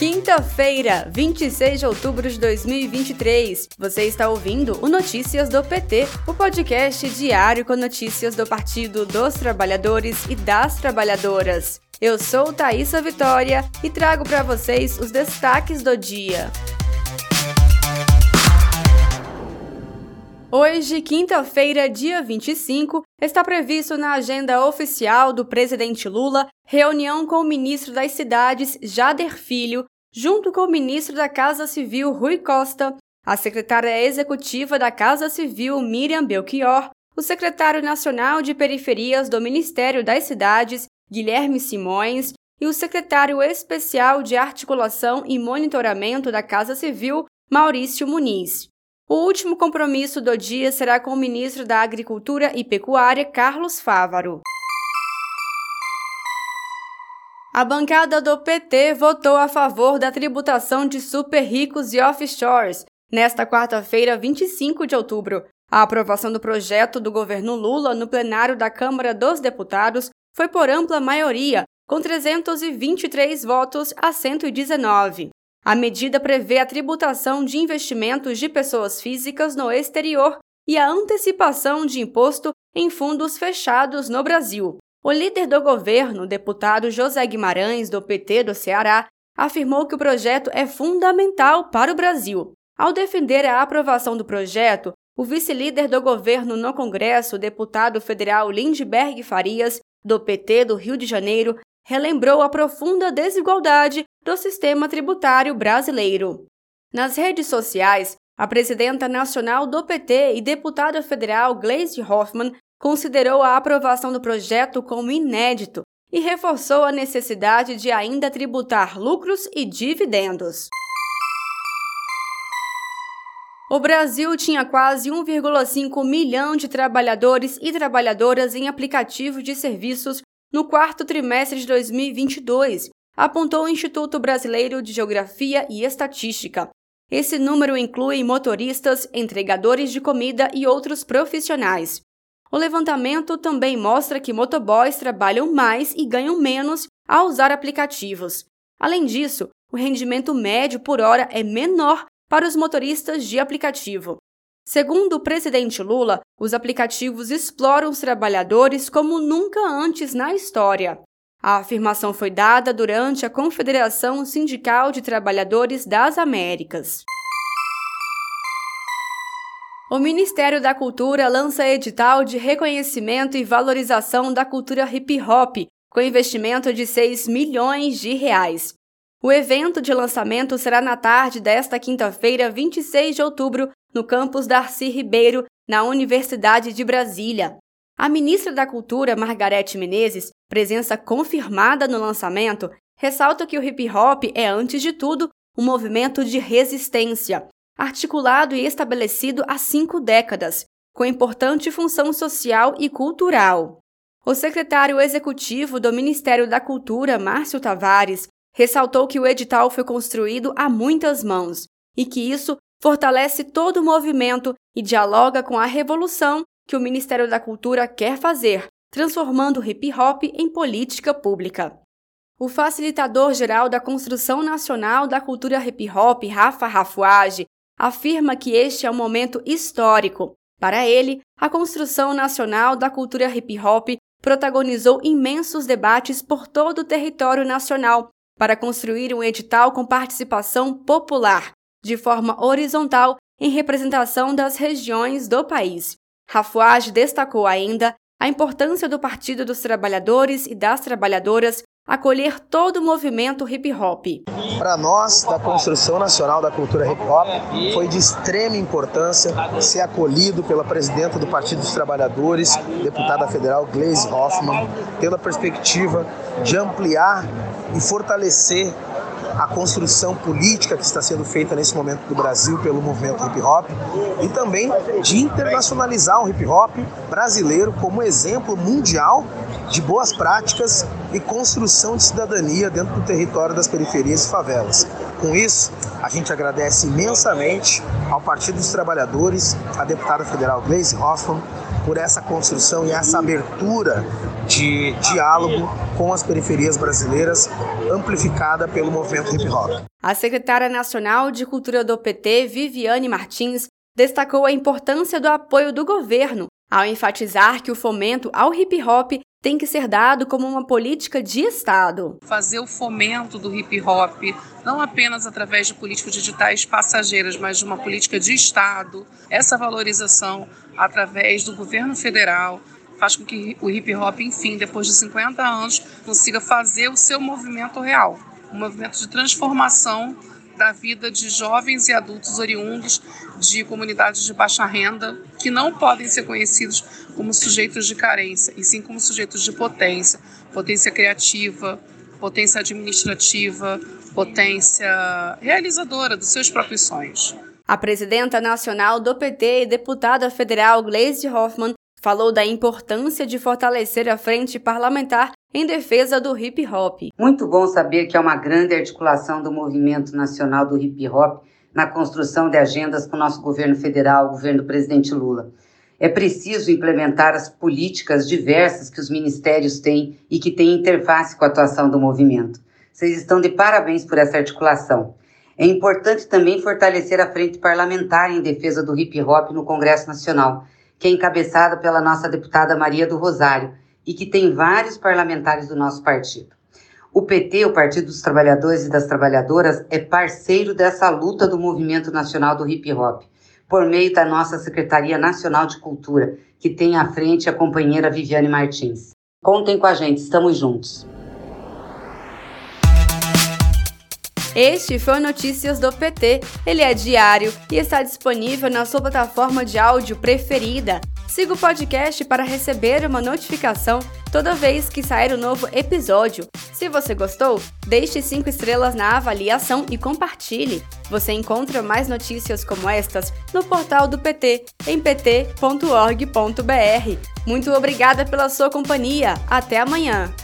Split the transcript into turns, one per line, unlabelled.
Quinta-feira, 26 de outubro de 2023. Você está ouvindo o Notícias do PT, o podcast diário com notícias do Partido dos Trabalhadores e das Trabalhadoras. Eu sou Thaisa Vitória e trago para vocês os destaques do dia. Hoje, quinta-feira, dia 25, está previsto na agenda oficial do presidente Lula reunião com o ministro das Cidades, Jader Filho, junto com o ministro da Casa Civil, Rui Costa, a secretária executiva da Casa Civil, Miriam Belchior, o secretário nacional de Periferias do Ministério das Cidades, Guilherme Simões, e o secretário especial de Articulação e Monitoramento da Casa Civil, Maurício Muniz. O último compromisso do dia será com o ministro da Agricultura e Pecuária, Carlos Fávaro. A bancada do PT votou a favor da tributação de super ricos e offshores nesta quarta-feira, 25 de outubro. A aprovação do projeto do governo Lula no plenário da Câmara dos Deputados foi por ampla maioria, com 323 votos a 119. A medida prevê a tributação de investimentos de pessoas físicas no exterior e a antecipação de imposto em fundos fechados no Brasil. O líder do governo, deputado José Guimarães, do PT do Ceará, afirmou que o projeto é fundamental para o Brasil. Ao defender a aprovação do projeto, o vice-líder do governo no Congresso, deputado federal Lindbergh Farias, do PT do Rio de Janeiro, relembrou a profunda desigualdade do sistema tributário brasileiro. Nas redes sociais, a presidenta nacional do PT e deputada federal Gleisi Hoffmann considerou a aprovação do projeto como inédito e reforçou a necessidade de ainda tributar lucros e dividendos. O Brasil tinha quase 1,5 milhão de trabalhadores e trabalhadoras em aplicativos de serviços no quarto trimestre de 2022, apontou o Instituto Brasileiro de Geografia e Estatística. Esse número inclui motoristas, entregadores de comida e outros profissionais. O levantamento também mostra que motoboys trabalham mais e ganham menos ao usar aplicativos. Além disso, o rendimento médio por hora é menor para os motoristas de aplicativo. Segundo o presidente Lula, os aplicativos exploram os trabalhadores como nunca antes na história. A afirmação foi dada durante a Confederação Sindical de Trabalhadores das Américas. O Ministério da Cultura lança edital de reconhecimento e valorização da cultura hip hop, com investimento de 6 milhões de reais. O evento de lançamento será na tarde desta quinta-feira, 26 de outubro, no campus Darcy Ribeiro, na Universidade de Brasília. A ministra da Cultura, Margarete Menezes, presença confirmada no lançamento, ressalta que o hip hop é, antes de tudo, um movimento de resistência, articulado e estabelecido há cinco décadas, com importante função social e cultural. O secretário executivo do Ministério da Cultura, Márcio Tavares, ressaltou que o edital foi construído a muitas mãos e que isso fortalece todo o movimento e dialoga com a revolução que o Ministério da Cultura quer fazer, transformando o hip hop em política pública. O facilitador geral da construção nacional da cultura hip hop, Rafa Rafuage, afirma que este é um momento histórico. Para ele, a construção nacional da cultura hip hop protagonizou imensos debates por todo o território nacional para construir um edital com participação popular, de forma horizontal em representação das regiões do país. Rafuage destacou ainda a importância do Partido dos Trabalhadores e das Trabalhadoras acolher todo o movimento hip hop.
Para nós, da construção nacional da cultura hip hop, foi de extrema importância ser acolhido pela presidenta do Partido dos Trabalhadores, deputada federal Gleisi Hoffmann, tendo a perspectiva de ampliar e fortalecer a construção política que está sendo feita nesse momento do Brasil pelo movimento hip hop e também de internacionalizar o hip hop brasileiro como exemplo mundial de boas práticas e construção de cidadania dentro do território das periferias e favelas. Com isso, a gente agradece imensamente ao Partido dos Trabalhadores, à deputada federal Gleisi Hoffmann, por essa construção e essa abertura de diálogo com as periferias brasileiras, amplificada pelo movimento hip hop.
A secretária nacional de Cultura do PT, Viviane Martins, destacou a importância do apoio do governo ao enfatizar que o fomento ao hip hop tem que ser dado como uma política de Estado.
Fazer o fomento do hip hop, não apenas através de políticas digitais passageiras, mas de uma política de Estado, essa valorização através do governo federal, faz com que o hip hop, enfim, depois de 50 anos, consiga fazer o seu movimento real um movimento de transformação da vida de jovens e adultos oriundos de comunidades de baixa renda que não podem ser conhecidos como sujeitos de carência, e sim como sujeitos de potência, potência criativa, potência administrativa, potência realizadora dos seus próprios sonhos.
A presidenta nacional do PT e deputada federal Gleisi Hoffmann falou da importância de fortalecer a frente parlamentar em defesa do hip hop.
Muito bom saber que há uma grande articulação do movimento nacional do hip hop na construção de agendas com o nosso governo federal, o governo do presidente Lula. É preciso implementar as políticas diversas que os ministérios têm e que têm interface com a atuação do movimento. Vocês estão de parabéns por essa articulação. É importante também fortalecer a frente parlamentar em defesa do hip hop no Congresso Nacional, que é encabeçada pela nossa deputada Maria do Rosário, e que tem vários parlamentares do nosso partido. O PT, o Partido dos Trabalhadores e das Trabalhadoras, é parceiro dessa luta do movimento nacional do hip hop, por meio da nossa Secretaria Nacional de Cultura, que tem à frente a companheira Viviane Martins. Contem com a gente, estamos juntos.
Este foi o Notícias do PT. Ele é diário e está disponível na sua plataforma de áudio preferida. Siga o podcast para receber uma notificação toda vez que sair um novo episódio. Se você gostou, deixe 5 estrelas na avaliação e compartilhe. Você encontra mais notícias como estas no portal do PT, em pt.org.br. Muito obrigada pela sua companhia. Até amanhã!